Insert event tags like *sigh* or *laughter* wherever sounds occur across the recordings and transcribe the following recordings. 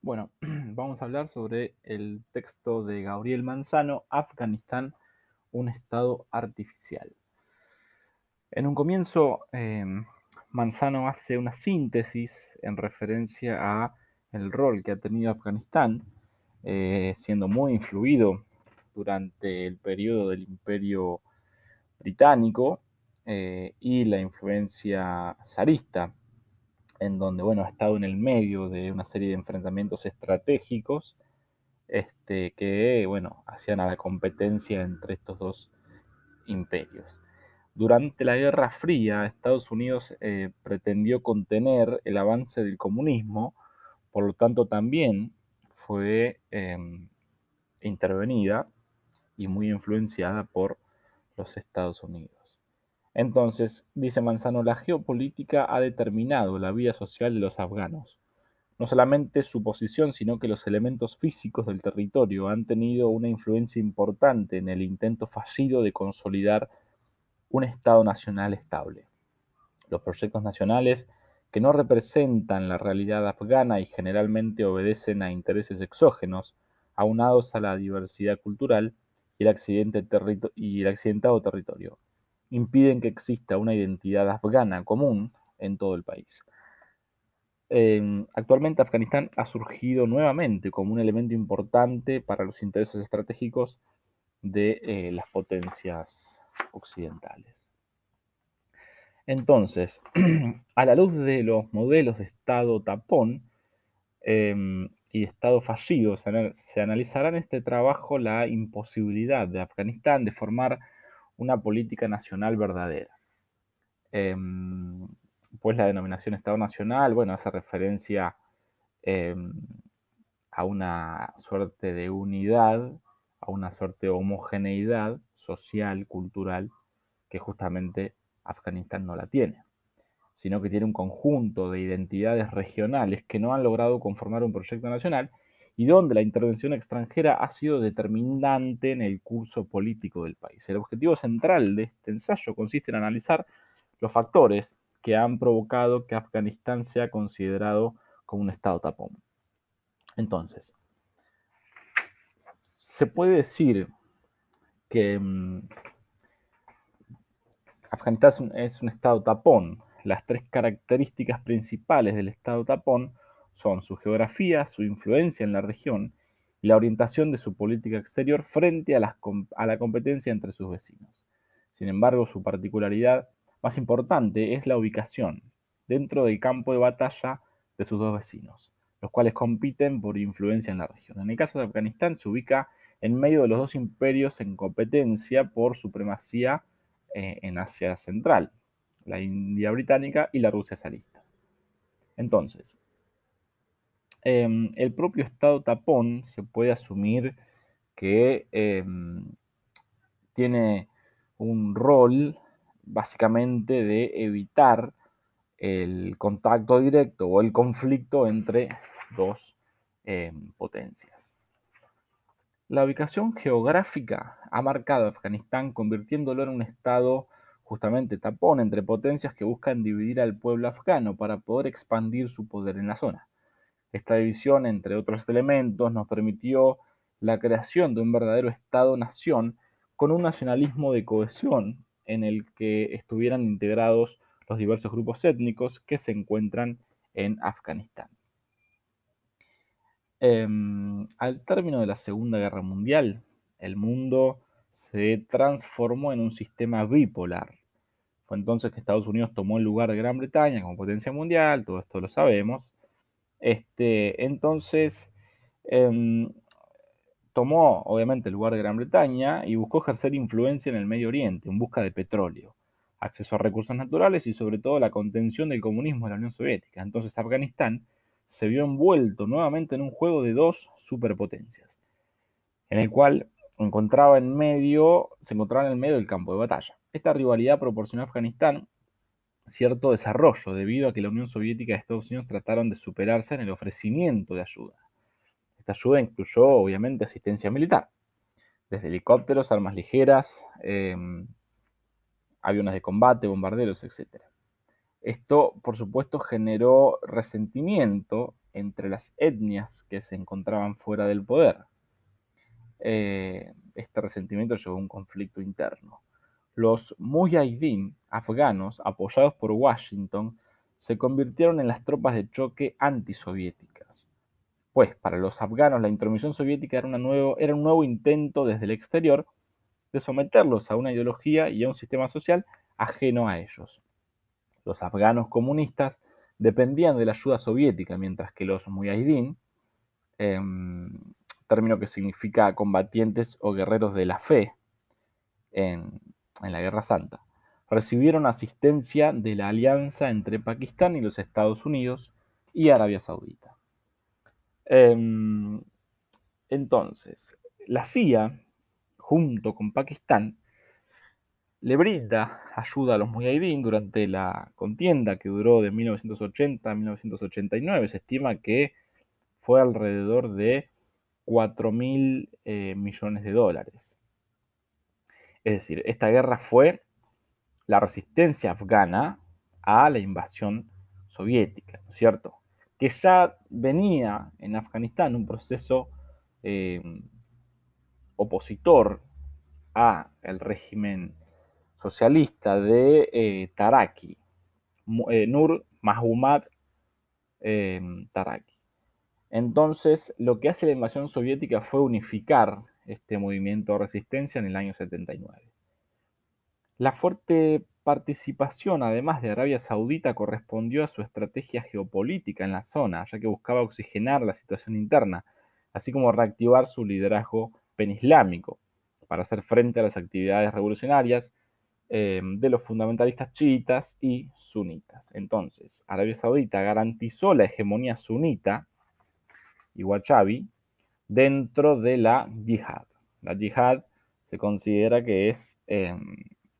Bueno, *clears throat* vamos a hablar sobre el texto de Gabriel Manzano, Afganistán, un estado artificial. En un comienzo, em, Manzano hace una síntesis en referencia a el rol que ha tenido Afganistán, eh, siendo muy influido durante el periodo del Imperio Británico eh, y la influencia zarista en donde, bueno, ha estado en el medio de una serie de enfrentamientos estratégicos este, que, bueno, hacían a la competencia entre estos dos imperios. Durante la Guerra Fría, Estados Unidos eh, pretendió contener el avance del comunismo, por lo tanto también fue em, intervenida y muy influenciada por los Estados Unidos. Entonces, dice Manzano, la geopolítica ha determinado la vida social de los afganos. No solamente su posición, sino que los elementos físicos del territorio han tenido una influencia importante en el intento fallido de consolidar un Estado nacional estable. Los proyectos nacionales que no representan la realidad afgana y generalmente obedecen a intereses exógenos, aunados a la diversidad cultural y el, y el accidentado territorio impiden que exista una identidad afgana común en todo el país. Em, actualmente Afganistán ha surgido nuevamente como un elemento importante para los intereses estratégicos de eh, las potencias occidentales. Entonces, *clears throat* a la luz de los modelos de Estado tapón em, y Estado fallido, se, se analizará en este trabajo la imposibilidad de Afganistán de formar una política nacional verdadera. Em, pues la denominación Estado Nacional, bueno, hace referencia em, a una suerte de unidad, a una suerte de homogeneidad social, cultural, que justamente Afganistán no la tiene, sino que tiene un conjunto de identidades regionales que no han logrado conformar un proyecto nacional y donde la intervención extranjera ha sido determinante en el curso político del país. El objetivo central de este ensayo consiste en analizar los factores que han provocado que Afganistán sea considerado como un estado tapón. Entonces, se puede decir que mm, Afganistán es un estado tapón. Las tres características principales del estado tapón son su geografía, su influencia en la región y la orientación de su política exterior frente a, la competencia entre sus vecinos. Sin embargo, su particularidad más importante es la ubicación dentro del campo de batalla de sus dos vecinos, los cuales compiten por influencia en la región. En el caso de Afganistán se ubica en medio de los dos imperios en competencia por supremacía eh, en Asia Central, la India británica y la Rusia zarista. Entonces, Em, el propio estado tapón se puede asumir que em, tiene un rol básicamente de evitar el contacto directo o el conflicto entre dos em, potencias. La ubicación geográfica ha marcado a Afganistán convirtiéndolo en un estado justamente tapón entre potencias que buscan dividir al pueblo afgano para poder expandir su poder en la zona. Esta división, entre otros elementos, nos permitió la creación de un verdadero Estado-nación con un nacionalismo de cohesión en el que estuvieran integrados los diversos grupos étnicos que se encuentran en Afganistán. Em, al término de la Segunda Guerra Mundial, el mundo se transformó en un sistema bipolar. Fue entonces que Estados Unidos tomó el lugar de Gran Bretaña como potencia mundial, todo esto lo sabemos, este, entonces, em, tomó obviamente el lugar de Gran Bretaña y buscó ejercer influencia en el Medio Oriente en busca de petróleo, acceso a recursos naturales y sobre todo la contención del comunismo de la Unión Soviética. Entonces Afganistán se vio envuelto nuevamente en un juego de dos superpotencias, en el cual encontraba en medio, se encontraba en el medio del campo de batalla. Esta rivalidad proporcionó a Afganistán cierto desarrollo debido a que la Unión Soviética y Estados Unidos trataron de superarse en el ofrecimiento de ayuda. Esta ayuda incluyó obviamente asistencia militar, desde helicópteros, armas ligeras, em, aviones de combate, bombarderos, etc. Esto, por supuesto, generó resentimiento entre las etnias que se encontraban fuera del poder. Eh, este resentimiento llevó a un conflicto interno. Los mujahideen afganos, apoyados por Washington, se convirtieron en las tropas de choque antisoviéticas. Pues para los afganos la intromisión soviética era, un nuevo intento desde el exterior de someterlos a una ideología y a un sistema social ajeno a ellos. Los afganos comunistas dependían de la ayuda soviética, mientras que los mujahideen, em, término que significa combatientes o guerreros de la fe en la Guerra Santa, recibieron asistencia de la alianza entre Pakistán y los Estados Unidos y Arabia Saudita. Em, entonces, la CIA, junto con Pakistán, le brinda ayuda a los mujahideen durante la contienda que duró de 1980 a 1989. Se estima que fue alrededor de 4 mil eh, millones de dólares. Es decir, esta guerra fue la resistencia afgana a la invasión soviética, ¿no es cierto? Que ya venía en Afganistán un proceso eh, opositor a el régimen socialista de eh, Taraki, eh, Nur Mahmud Taraki. Entonces, lo que hace la invasión soviética fue unificar este movimiento de resistencia en el año 79. La fuerte participación, además de Arabia Saudita, correspondió a su estrategia geopolítica en la zona, ya que buscaba oxigenar la situación interna, así como reactivar su liderazgo penislámico para hacer frente a las actividades revolucionarias eh, de los fundamentalistas chiitas y sunitas. Entonces, Arabia Saudita garantizó la hegemonía sunita y wachabi dentro de la yihad. La yihad se considera que es em,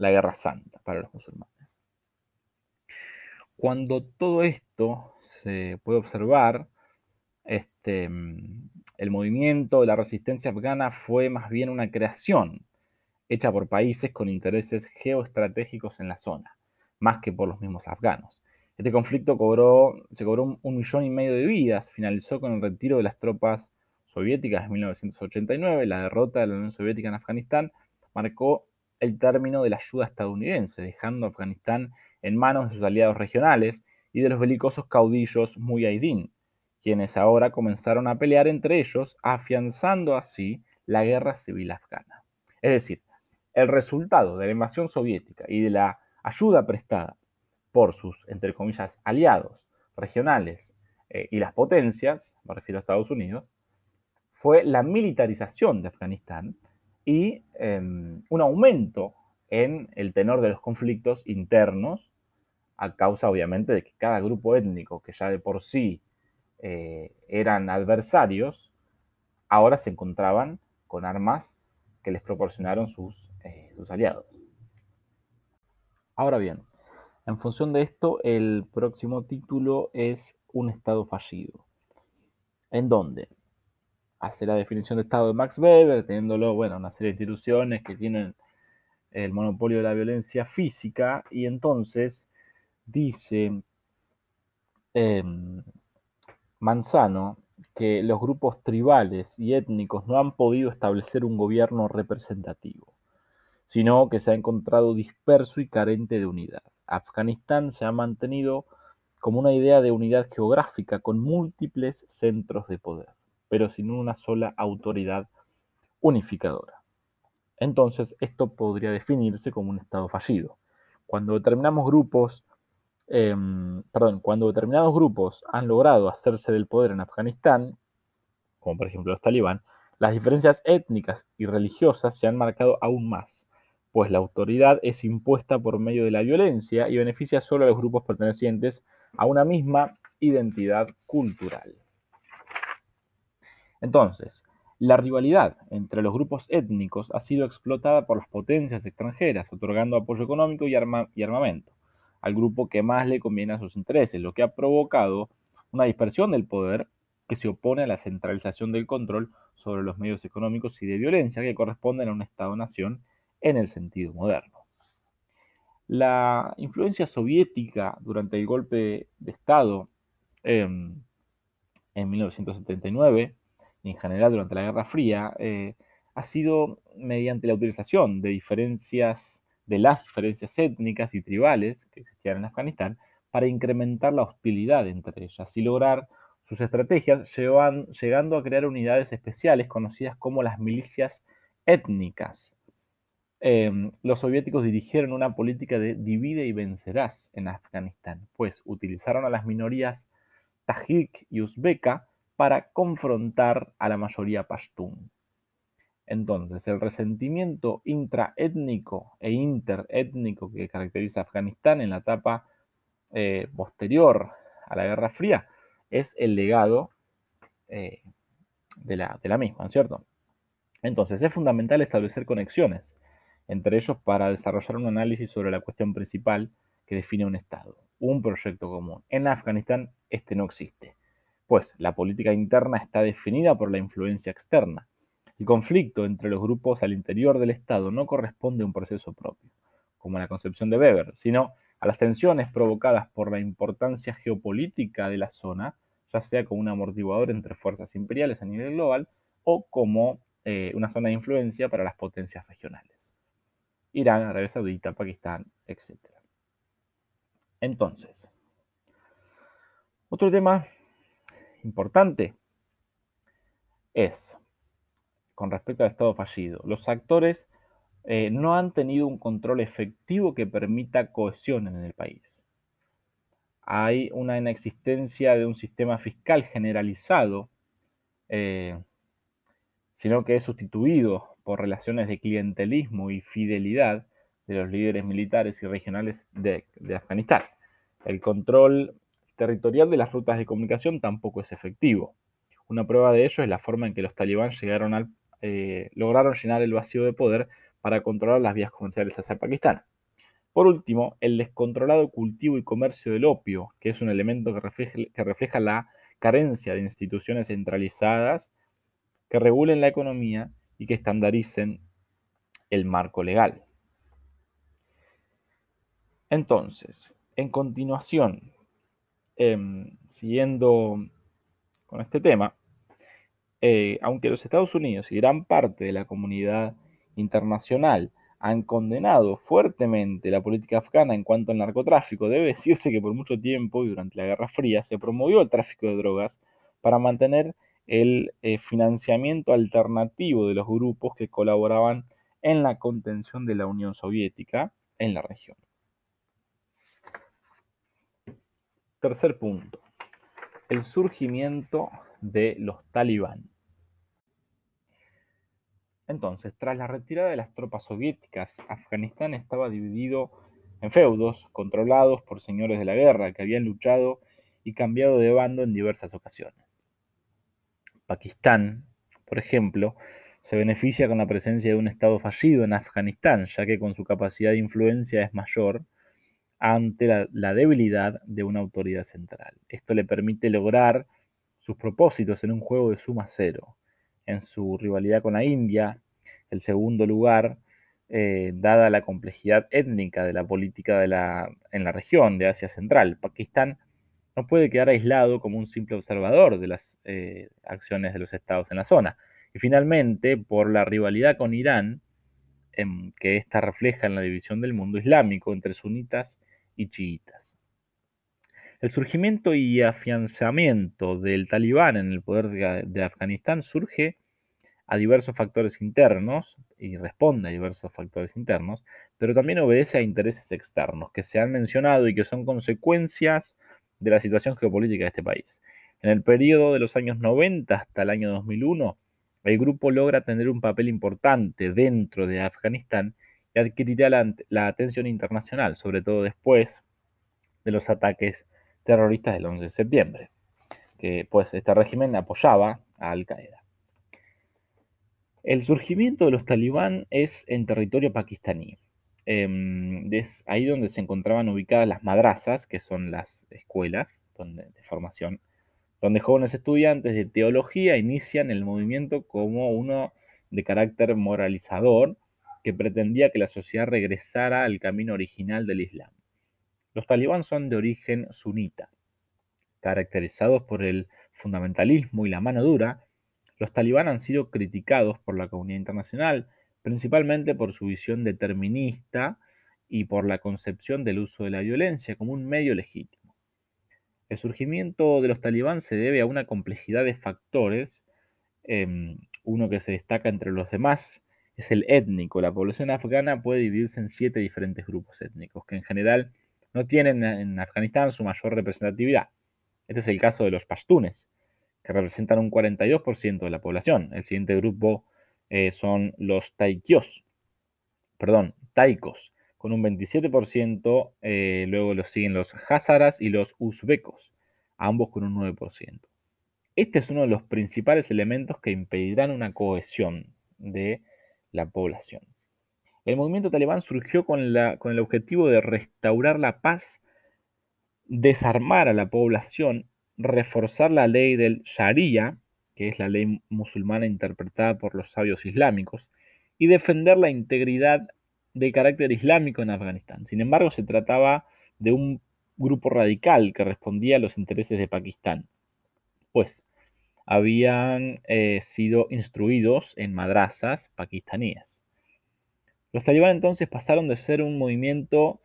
la guerra santa para los musulmanes. Cuando todo esto se puede observar, este, el movimiento de la resistencia afgana fue más bien una creación hecha por países con intereses geoestratégicos en la zona, más que por los mismos afganos. Este conflicto cobró, se cobró un, un millón y medio de vidas, finalizó con el retiro de las tropas soviéticas en 1989, la derrota de la Unión Soviética en Afganistán marcó el término de la ayuda estadounidense, dejando a Afganistán en manos de sus aliados regionales y de los belicosos caudillos mujahideen, quienes ahora comenzaron a pelear entre ellos, afianzando así la guerra civil afgana. Es decir, el resultado de la invasión soviética y de la ayuda prestada por sus, entre comillas, aliados regionales eh, y las potencias, me refiero a Estados Unidos, fue la militarización de Afganistán, y em, un aumento en el tenor de los conflictos internos, a causa obviamente de que cada grupo étnico, que ya de por sí eh, eran adversarios, ahora se encontraban con armas que les proporcionaron sus, eh, sus aliados. Ahora bien, en función de esto, el próximo título es Un Estado fallido. ¿En dónde? Hace la definición de Estado de Max Weber, teniéndolo, bueno, una serie de instituciones que tienen el monopolio de la violencia física, y entonces dice em, Manzano que los grupos tribales y étnicos no han podido establecer un gobierno representativo, sino que se ha encontrado disperso y carente de unidad. Afganistán se ha mantenido como una idea de unidad geográfica con múltiples centros de poder pero sin una sola autoridad unificadora. Entonces, esto podría definirse como un Estado fallido. Cuando determinamos grupos, em, perdón, cuando determinados grupos han logrado hacerse del poder en Afganistán, como por ejemplo los talibán, las diferencias étnicas y religiosas se han marcado aún más, pues la autoridad es impuesta por medio de la violencia y beneficia solo a los grupos pertenecientes a una misma identidad cultural. Entonces, la rivalidad entre los grupos étnicos ha sido explotada por las potencias extranjeras, otorgando apoyo económico y, armamento al grupo que más le conviene a sus intereses, lo que ha provocado una dispersión del poder que se opone a la centralización del control sobre los medios económicos y de violencia que corresponden a un Estado-nación en el sentido moderno. La influencia soviética durante el golpe de Estado em, en 1979 y en general durante la Guerra Fría eh, ha sido mediante la utilización de diferencias, de las diferencias étnicas y tribales que existían en Afganistán para incrementar la hostilidad entre ellas y lograr sus estrategias, llegando a crear unidades especiales conocidas como las milicias étnicas. Em, los soviéticos dirigieron una política de divide y vencerás en Afganistán, pues utilizaron a las minorías tajik y uzbeka para confrontar a la mayoría pashtun. Entonces, el resentimiento intraétnico e interétnico que caracteriza a Afganistán en la etapa eh, posterior a la Guerra Fría es el legado eh, de, la, de la misma, ¿cierto? Entonces, es fundamental establecer conexiones entre ellos para desarrollar un análisis sobre la cuestión principal que define un Estado, un proyecto común. En Afganistán este no existe, pues la política interna está definida por la influencia externa. El conflicto entre los grupos al interior del Estado no corresponde a un proceso propio, como la concepción de Weber, sino a las tensiones provocadas por la importancia geopolítica de la zona, ya sea como un amortiguador entre fuerzas imperiales a nivel global o como eh, una zona de influencia para las potencias regionales. Irán, Arabia Saudita, Pakistán, etc. Entonces, otro tema importante es, con respecto al Estado fallido, los actores eh, no han tenido un control efectivo que permita cohesión en el país. Hay una inexistencia de un sistema fiscal generalizado, eh, sino que es sustituido por relaciones de clientelismo y fidelidad de los líderes militares y regionales de, Afganistán. El control territorial de las rutas de comunicación tampoco es efectivo. Una prueba de ello es la forma en que los talibán eh, lograron llenar el vacío de poder para controlar las vías comerciales hacia Pakistán. Por último, el descontrolado cultivo y comercio del opio, que es un elemento que refleja la carencia de instituciones centralizadas que regulen la economía y que estandaricen el marco legal. Entonces, en continuación, em, siguiendo con este tema, eh, aunque los Estados Unidos y gran parte de la comunidad internacional han condenado fuertemente la política afgana en cuanto al narcotráfico, debe decirse que por mucho tiempo y durante la Guerra Fría se promovió el tráfico de drogas para mantener el eh, financiamiento alternativo de los grupos que colaboraban en la contención de la Unión Soviética en la región. Tercer punto, el surgimiento de los talibán. Entonces, tras la retirada de las tropas soviéticas, Afganistán estaba dividido en feudos controlados por señores de la guerra que habían luchado y cambiado de bando en diversas ocasiones. Pakistán, por ejemplo, se beneficia con la presencia de un Estado fallido en Afganistán, ya que con su capacidad de influencia es mayor ante la, debilidad de una autoridad central. Esto le permite lograr sus propósitos en un juego de suma cero. En su rivalidad con la India, el segundo lugar, eh, dada la complejidad étnica de la política en la región de Asia Central, Pakistán no puede quedar aislado como un simple observador de las eh, acciones de los estados en la zona. Y finalmente, por la rivalidad con Irán, em, que ésta refleja en la división del mundo islámico entre sunitas y chiitas. El surgimiento y afianzamiento del talibán en el poder de, Afganistán surge a diversos factores internos y responde a diversos factores internos, pero también obedece a intereses externos que se han mencionado y que son consecuencias de la situación geopolítica de este país. En el periodo de los años 90 hasta el año 2001, el grupo logra tener un papel importante dentro de Afganistán y la, atención internacional, sobre todo después de los ataques terroristas del 11 de septiembre, que pues este régimen apoyaba a Al Qaeda. El surgimiento de los talibán es en territorio pakistaní. Em, es ahí donde se encontraban ubicadas las madrazas, que son las escuelas donde, de formación, donde jóvenes estudiantes de teología inician el movimiento como uno de carácter moralizador que pretendía que la sociedad regresara al camino original del Islam. Los talibán son de origen sunita, caracterizados por el fundamentalismo y la mano dura, los talibán han sido criticados por la comunidad internacional, principalmente por su visión determinista y por la concepción del uso de la violencia como un medio legítimo. El surgimiento de los talibán se debe a una complejidad de factores, em, uno que se destaca entre los demás es el étnico. La población afgana puede dividirse en siete diferentes grupos étnicos, que en general no tienen en Afganistán su mayor representatividad. Este es el caso de los pashtunes, que representan un 42% de la población. El siguiente grupo eh, son los taikios, perdón, taikos, con un 27%, eh, luego los siguen los hazaras y los uzbekos, ambos con un 9%. Este es uno de los principales elementos que impedirán una cohesión de la población. El movimiento talibán surgió con, el objetivo de restaurar la paz, desarmar a la población, reforzar la ley del Sharia, que es la ley musulmana interpretada por los sabios islámicos, y defender la integridad del carácter islámico en Afganistán. Sin embargo, se trataba de un grupo radical que respondía a los intereses de Pakistán, pues habían eh, sido instruidos en madrazas pakistaníes. Los talibán entonces pasaron de ser un movimiento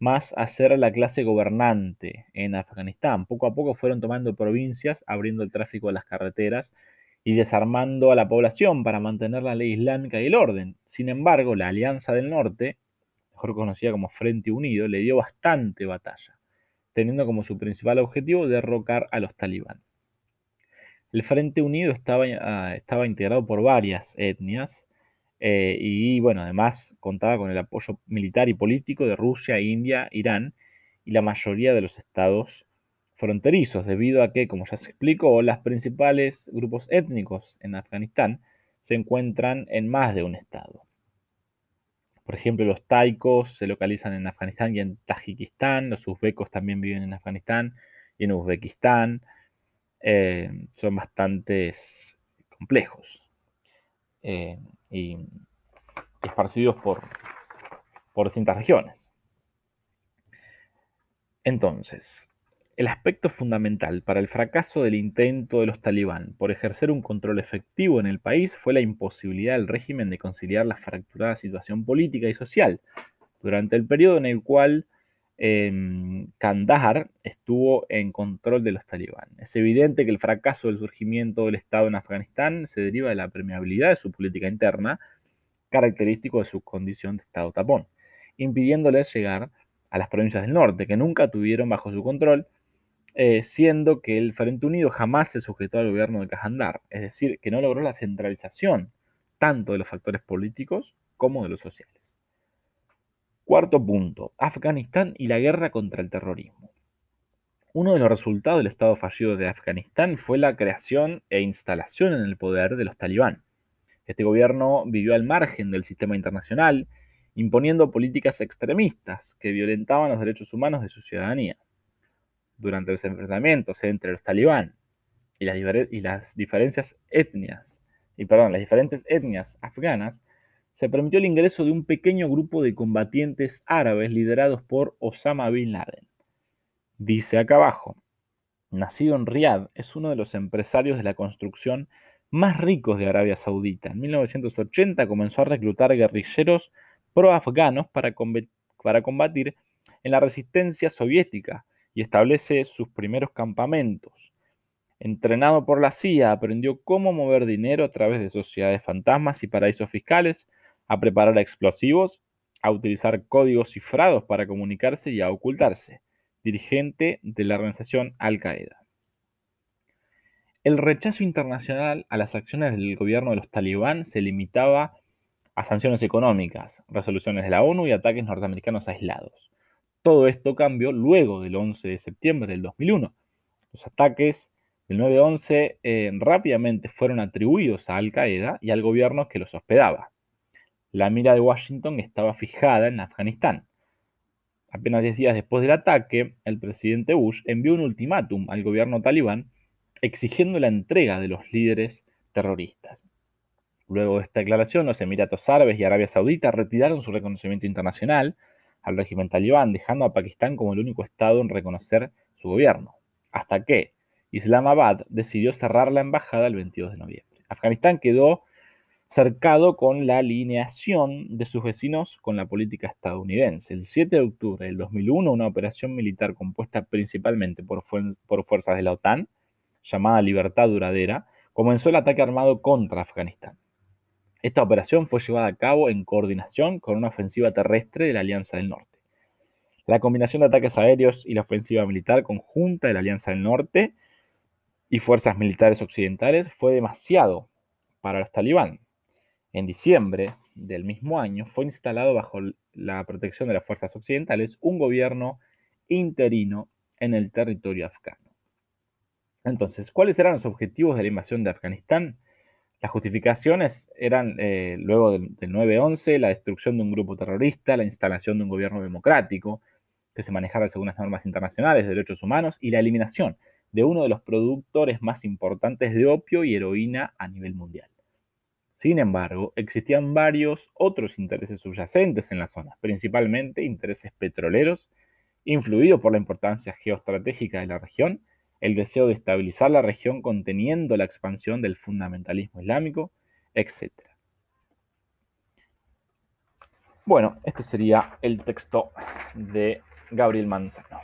más a ser la clase gobernante en Afganistán. Poco a poco fueron tomando provincias, abriendo el tráfico de las carreteras y desarmando a la población para mantener la ley islámica y el orden. Sin embargo, la Alianza del Norte, mejor conocida como Frente Unido, le dio bastante batalla, teniendo como su principal objetivo derrocar a los talibán. El Frente Unido estaba, ah, estaba integrado por varias etnias eh, y, bueno, además contaba con el apoyo militar y político de Rusia, India, Irán y la mayoría de los estados fronterizos, debido a que, como ya se explicó, los principales grupos étnicos en Afganistán se encuentran en más de un estado. Por ejemplo, los taikos se localizan en Afganistán y en Tajikistán, los uzbecos también viven en Afganistán y en Uzbekistán, eh, son bastante complejos eh, y esparcidos por, por distintas regiones. Entonces, el aspecto fundamental para el fracaso del intento de los talibán por ejercer un control efectivo en el país fue la imposibilidad del régimen de conciliar la fracturada situación política y social durante el periodo en el cual Kandahar estuvo en control de los talibán. Es evidente que el fracaso del surgimiento del Estado en Afganistán se deriva de la permeabilidad de su política interna, característico de su condición de Estado tapón, impidiéndoles llegar a las provincias del norte, que nunca tuvieron bajo su control, eh, siendo que el Frente Unido jamás se sujetó al gobierno de Kandahar, es decir, que no logró la centralización tanto de los factores políticos como de los sociales. Cuarto punto, Afganistán y la guerra contra el terrorismo. Uno de los resultados del Estado fallido de Afganistán fue la creación e instalación en el poder de los talibán. Este gobierno vivió al margen del sistema internacional, imponiendo políticas extremistas que violentaban los derechos humanos de su ciudadanía. Durante los enfrentamientos entre los talibán y las, diferencias etnias, y perdón, las diferentes etnias afganas, se permitió el ingreso de un pequeño grupo de combatientes árabes liderados por Osama Bin Laden. Dice acá abajo, nacido en Riad, es uno de los empresarios de la construcción más ricos de Arabia Saudita. En 1980 comenzó a reclutar guerrilleros pro-afganos para, para combatir en la resistencia soviética y establece sus primeros campamentos. Entrenado por la CIA, aprendió cómo mover dinero a través de sociedades fantasmas y paraísos fiscales, a preparar explosivos, a utilizar códigos cifrados para comunicarse y a ocultarse, dirigente de la organización Al-Qaeda. El rechazo internacional a las acciones del gobierno de los talibán se limitaba a sanciones económicas, resoluciones de la ONU y ataques norteamericanos aislados. Todo esto cambió luego del 11 de septiembre del 2001. Los ataques del 9-11 eh, rápidamente fueron atribuidos a Al Qaeda y al gobierno que los hospedaba la mira de Washington estaba fijada en Afganistán. Apenas 10 días después del ataque, el presidente Bush envió un ultimátum al gobierno talibán exigiendo la entrega de los líderes terroristas. Luego de esta declaración, los Emiratos Árabes y Arabia Saudita retiraron su reconocimiento internacional al régimen talibán, dejando a Pakistán como el único Estado en reconocer su gobierno. Hasta que, Islamabad decidió cerrar la embajada el 22 de noviembre. Afganistán quedó cercado con la alineación de sus vecinos con la política estadounidense. El 7 de octubre del 2001, una operación militar compuesta principalmente por, por fuerzas de la OTAN, llamada Libertad Duradera, comenzó el ataque armado contra Afganistán. Esta operación fue llevada a cabo en coordinación con una ofensiva terrestre de la Alianza del Norte. La combinación de ataques aéreos y la ofensiva militar conjunta de la Alianza del Norte y fuerzas militares occidentales fue demasiado para los talibán. En diciembre del mismo año fue instalado bajo la protección de las fuerzas occidentales un gobierno interino en el territorio afgano. Entonces, ¿cuáles eran los objetivos de la invasión de Afganistán? Las justificaciones eran, eh, luego del, del 9-11, la destrucción de un grupo terrorista, la instalación de un gobierno democrático, que se manejara según las normas internacionales de derechos humanos, y la eliminación de uno de los productores más importantes de opio y heroína a nivel mundial. Sin embargo, existían varios otros intereses subyacentes en la zona, principalmente intereses petroleros, influidos por la importancia geoestratégica de la región, el deseo de estabilizar la región conteniendo la expansión del fundamentalismo islámico, etc. Bueno, este sería el texto de Gabriel Manzano.